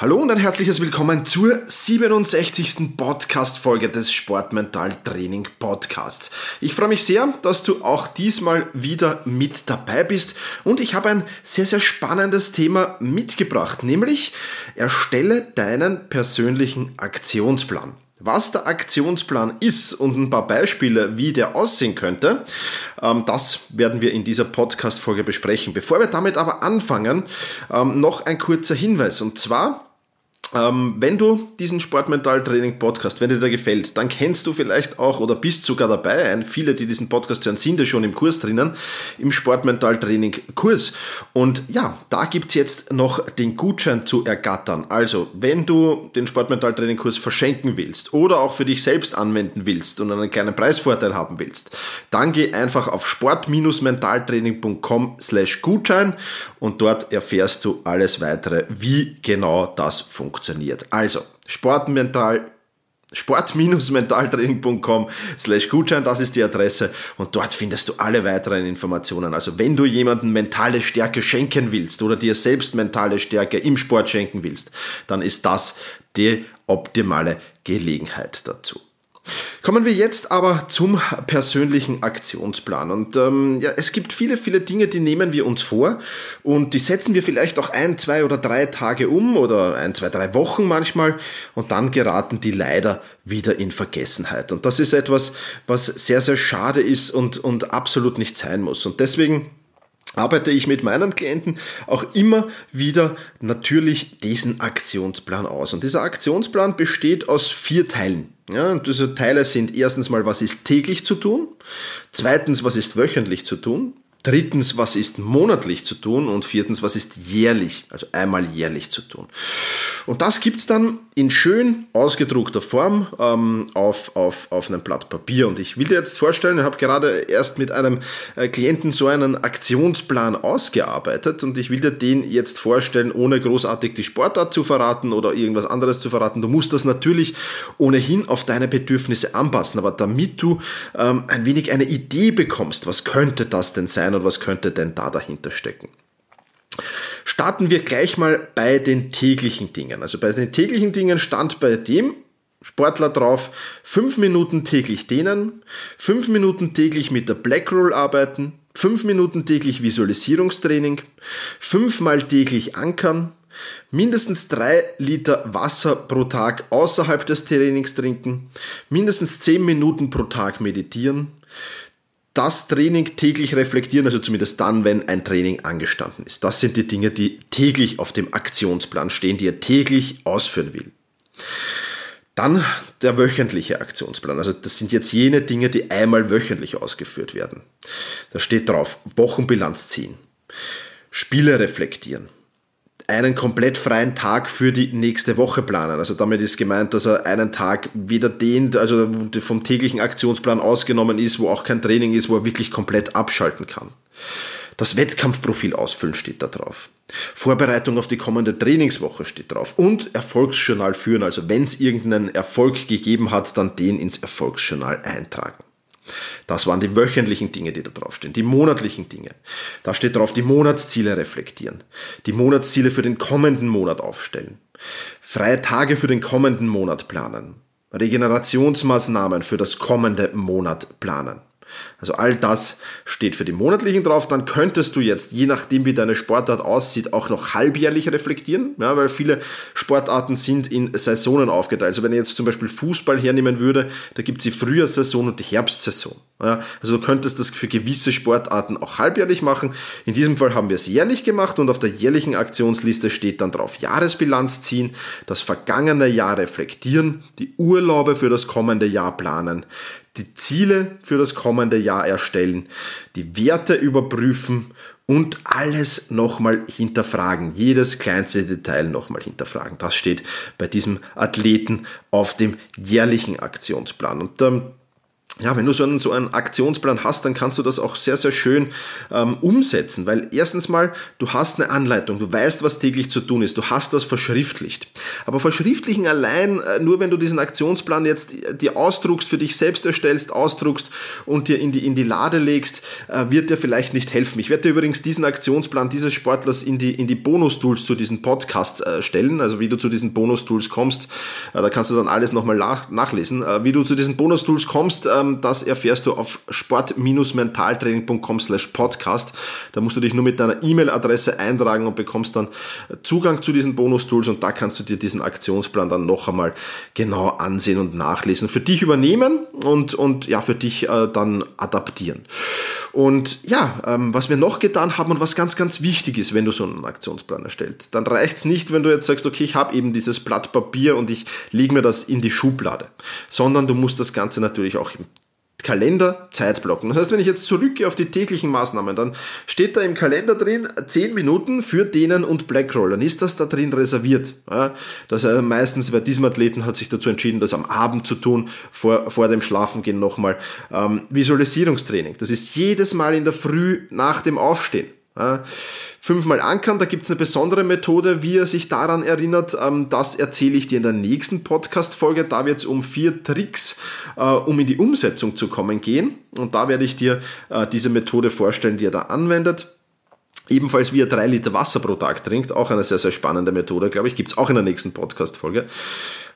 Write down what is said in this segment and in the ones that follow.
Hallo und ein herzliches Willkommen zur 67. Podcast-Folge des Sportmental Training Podcasts. Ich freue mich sehr, dass du auch diesmal wieder mit dabei bist und ich habe ein sehr, sehr spannendes Thema mitgebracht, nämlich erstelle deinen persönlichen Aktionsplan. Was der Aktionsplan ist und ein paar Beispiele, wie der aussehen könnte, ähm, das werden wir in dieser Podcast-Folge besprechen. Bevor wir damit aber anfangen, ähm, noch ein kurzer Hinweis. Und zwar ähm, wenn du diesen Sportmental Training Podcast, wenn dir der gefällt, dann kennst du vielleicht auch oder bist sogar dabei, ein, viele, die diesen Podcast hören, sind ja schon im Kurs drinnen, im Sportmental Training Kurs. Und ja, da gibt's jetzt noch den Gutschein zu ergattern. Also, wenn du den Sportmental Training Kurs verschenken willst oder auch für dich selbst anwenden willst und einen kleinen Preisvorteil haben willst, dann geh einfach auf sport-mentaltraining.com slash Gutschein und dort erfährst du alles weitere, wie genau das funktioniert funktioniert. Also, Sportmental sport-mentaltraining.com slash Gutschein, das ist die Adresse und dort findest du alle weiteren Informationen. Also wenn du jemanden mentale Stärke schenken willst oder dir selbst mentale Stärke im Sport schenken willst, dann ist das die optimale Gelegenheit dazu. Kommen wir jetzt aber zum persönlichen Aktionsplan. Und ähm, ja, es gibt viele, viele Dinge, die nehmen wir uns vor und die setzen wir vielleicht auch ein, zwei oder drei Tage um oder ein, zwei, drei Wochen manchmal und dann geraten die leider wieder in Vergessenheit. Und das ist etwas, was sehr, sehr schade ist und, und absolut nicht sein muss. Und deswegen arbeite ich mit meinen Klienten auch immer wieder natürlich diesen Aktionsplan aus. Und dieser Aktionsplan besteht aus vier Teilen. Ja, und diese Teile sind erstens mal, was ist täglich zu tun? Zweitens, was ist wöchentlich zu tun? Drittens, was ist monatlich zu tun? Und viertens, was ist jährlich, also einmal jährlich zu tun? Und das gibt's dann in schön ausgedruckter Form ähm, auf, auf, auf einem Blatt Papier. Und ich will dir jetzt vorstellen, ich habe gerade erst mit einem äh, Klienten so einen Aktionsplan ausgearbeitet und ich will dir den jetzt vorstellen, ohne großartig die Sportart zu verraten oder irgendwas anderes zu verraten. Du musst das natürlich ohnehin auf deine Bedürfnisse anpassen, aber damit du ähm, ein wenig eine Idee bekommst, was könnte das denn sein? Sein und was könnte denn da dahinter stecken. Starten wir gleich mal bei den täglichen Dingen. Also bei den täglichen Dingen stand bei dem Sportler drauf, fünf Minuten täglich dehnen, fünf Minuten täglich mit der Black Roll arbeiten, fünf Minuten täglich Visualisierungstraining, fünfmal täglich ankern, mindestens drei Liter Wasser pro Tag außerhalb des Trainings trinken, mindestens zehn Minuten pro Tag meditieren, das Training täglich reflektieren, also zumindest dann, wenn ein Training angestanden ist. Das sind die Dinge, die täglich auf dem Aktionsplan stehen, die er täglich ausführen will. Dann der wöchentliche Aktionsplan. Also das sind jetzt jene Dinge, die einmal wöchentlich ausgeführt werden. Da steht drauf, Wochenbilanz ziehen, Spiele reflektieren, einen komplett freien Tag für die nächste Woche planen. Also damit ist gemeint, dass er einen Tag wieder dehnt, also vom täglichen Aktionsplan ausgenommen ist, wo auch kein Training ist, wo er wirklich komplett abschalten kann. Das Wettkampfprofil ausfüllen steht da drauf. Vorbereitung auf die kommende Trainingswoche steht drauf. Und Erfolgsjournal führen. Also wenn es irgendeinen Erfolg gegeben hat, dann den ins Erfolgsjournal eintragen. Das waren die wöchentlichen Dinge, die da draufstehen. Die monatlichen Dinge. Da steht drauf, die Monatsziele reflektieren. Die Monatsziele für den kommenden Monat aufstellen. Freie Tage für den kommenden Monat planen. Regenerationsmaßnahmen für das kommende Monat planen. Also all das steht für die monatlichen drauf. Dann könntest du jetzt, je nachdem wie deine Sportart aussieht, auch noch halbjährlich reflektieren, ja, weil viele Sportarten sind in Saisonen aufgeteilt. Also wenn ich jetzt zum Beispiel Fußball hernehmen würde, da gibt es die Frühjahrssaison und die Herbstsaison. Ja, also du könntest das für gewisse Sportarten auch halbjährlich machen. In diesem Fall haben wir es jährlich gemacht und auf der jährlichen Aktionsliste steht dann drauf Jahresbilanz ziehen, das vergangene Jahr reflektieren, die Urlaube für das kommende Jahr planen, die Ziele für das kommende Jahr erstellen, die Werte überprüfen und alles nochmal hinterfragen, jedes kleinste Detail nochmal hinterfragen. Das steht bei diesem Athleten auf dem jährlichen Aktionsplan. Und ähm, ja, wenn du so einen, so einen Aktionsplan hast, dann kannst du das auch sehr, sehr schön ähm, umsetzen, weil erstens mal, du hast eine Anleitung, du weißt, was täglich zu tun ist, du hast das verschriftlicht. Aber verschriftlichen allein, äh, nur wenn du diesen Aktionsplan jetzt dir ausdruckst, für dich selbst erstellst, ausdruckst und dir in die, in die Lade legst, äh, wird dir vielleicht nicht helfen. Ich werde dir übrigens diesen Aktionsplan dieses Sportlers in die, in die Bonus-Tools zu diesen Podcasts äh, stellen, also wie du zu diesen Bonus-Tools kommst, äh, da kannst du dann alles nochmal nach, nachlesen. Äh, wie du zu diesen Bonus-Tools kommst, ähm, das erfährst du auf sport-mentaltraining.com slash podcast. Da musst du dich nur mit deiner E-Mail-Adresse eintragen und bekommst dann Zugang zu diesen Bonus-Tools und da kannst du dir diesen Aktionsplan dann noch einmal genau ansehen und nachlesen. Für dich übernehmen und, und ja, für dich äh, dann adaptieren. Und ja, ähm, was wir noch getan haben und was ganz, ganz wichtig ist, wenn du so einen Aktionsplan erstellst, dann reicht es nicht, wenn du jetzt sagst, okay, ich habe eben dieses Blatt Papier und ich lege mir das in die Schublade, sondern du musst das Ganze natürlich auch im Kalender Zeit. Das heißt, wenn ich jetzt zurückgehe auf die täglichen Maßnahmen, dann steht da im Kalender drin 10 Minuten für Dehnen und Blackroll. Dann ist das da drin reserviert. Ja, das äh, meistens bei diesem Athleten hat sich dazu entschieden, das am Abend zu tun, vor, vor dem Schlafengehen nochmal. Ähm, Visualisierungstraining. Das ist jedes Mal in der Früh nach dem Aufstehen. Fünfmal ankern, da gibt es eine besondere Methode, wie er sich daran erinnert. Ähm, das erzähle ich dir in der nächsten Podcast-Folge. Da wird es um vier Tricks, äh, um in die Umsetzung zu kommen, gehen. Und da werde ich dir äh, diese Methode vorstellen, die er da anwendet. Ebenfalls wie er drei Liter Wasser pro Tag trinkt, auch eine sehr, sehr spannende Methode, glaube ich, gibt es auch in der nächsten Podcast-Folge.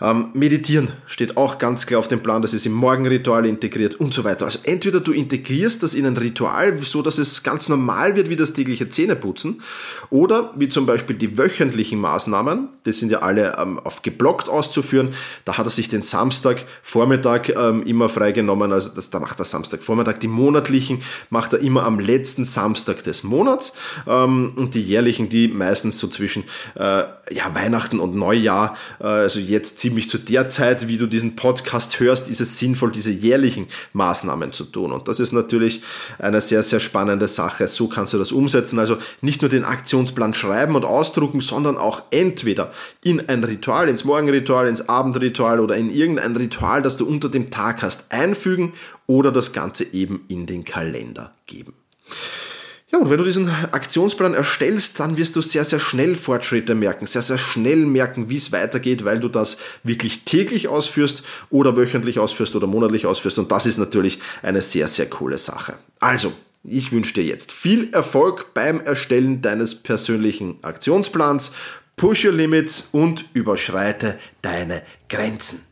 Ähm, meditieren steht auch ganz klar auf dem Plan, das ist im Morgenritual integriert und so weiter. Also entweder du integrierst das in ein Ritual, so dass es ganz normal wird wie das tägliche Zähneputzen, oder wie zum Beispiel die wöchentlichen Maßnahmen, die sind ja alle ähm, auf geblockt auszuführen. Da hat er sich den Samstag Vormittag ähm, immer freigenommen, also das, da macht er Samstag Vormittag. Die monatlichen macht er immer am letzten Samstag des Monats ähm, und die jährlichen, die meistens so zwischen äh, ja, Weihnachten und Neujahr, äh, also jetzt ziemlich zu der Zeit, wie du diesen Podcast hörst, ist es sinnvoll, diese jährlichen Maßnahmen zu tun. Und das ist natürlich eine sehr, sehr spannende Sache. So kannst du das umsetzen. Also nicht nur den Aktionsplan schreiben und ausdrucken, sondern auch entweder in ein Ritual, ins Morgenritual, ins Abendritual oder in irgendein Ritual, das du unter dem Tag hast, einfügen oder das Ganze eben in den Kalender geben. Ja, und wenn du diesen Aktionsplan erstellst, dann wirst du sehr, sehr schnell Fortschritte merken, sehr, sehr schnell merken, wie es weitergeht, weil du das wirklich täglich ausführst oder wöchentlich ausführst oder monatlich ausführst. Und das ist natürlich eine sehr, sehr coole Sache. Also, ich wünsche dir jetzt viel Erfolg beim Erstellen deines persönlichen Aktionsplans. Push your limits und überschreite deine Grenzen.